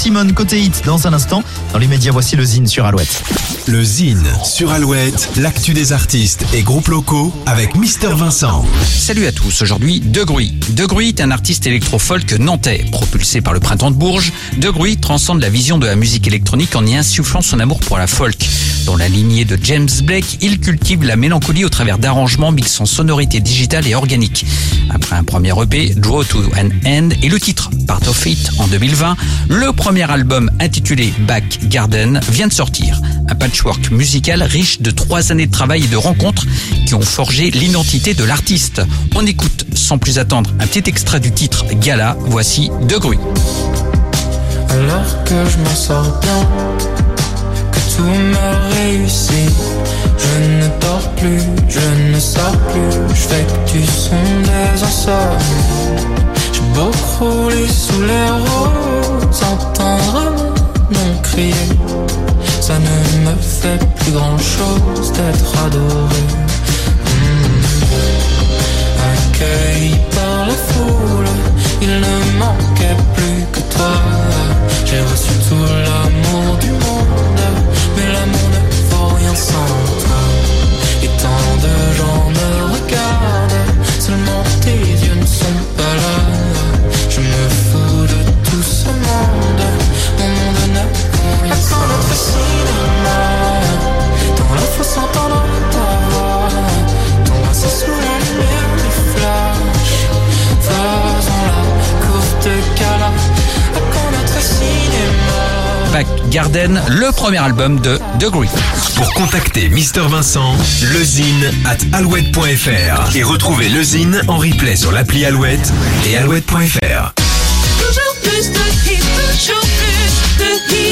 Simone côté hit dans un instant. Dans les médias, voici le Zine sur Alouette. Le Zine sur Alouette, l'actu des artistes et groupes locaux avec Mister Vincent. Salut à tous, aujourd'hui De Gruy. De Gruy est un artiste électro-folk nantais, propulsé par le printemps de Bourges. De Gruy transcende la vision de la musique électronique en y insufflant son amour pour la folk. Dans la lignée de James Blake, il cultive la mélancolie au travers d'arrangements mixant sonorité digitale et organique. Après un premier EP, Draw to an End, et le titre Part of It en 2020, le premier album intitulé Back Garden vient de sortir. Un patchwork musical riche de trois années de travail et de rencontres qui ont forgé l'identité de l'artiste. On écoute sans plus attendre un petit extrait du titre Gala, voici De Gruy. Alors que je m'en sors bien, que tout. Je ne dors plus, je ne sors plus, J'ai beau rouler sous les roses, entendre mon crier. Ça ne me fait plus grand chose d'être adoré. Hmm. Accueilli par la foule, il ne manquait plus que toi. J'ai reçu Back Garden, le premier album de De Gruy. Pour contacter Mister Vincent, lezine at alouette.fr et retrouver le Zine en replay sur l'appli Alouette et alouette.fr. Toujours plus de hits, toujours plus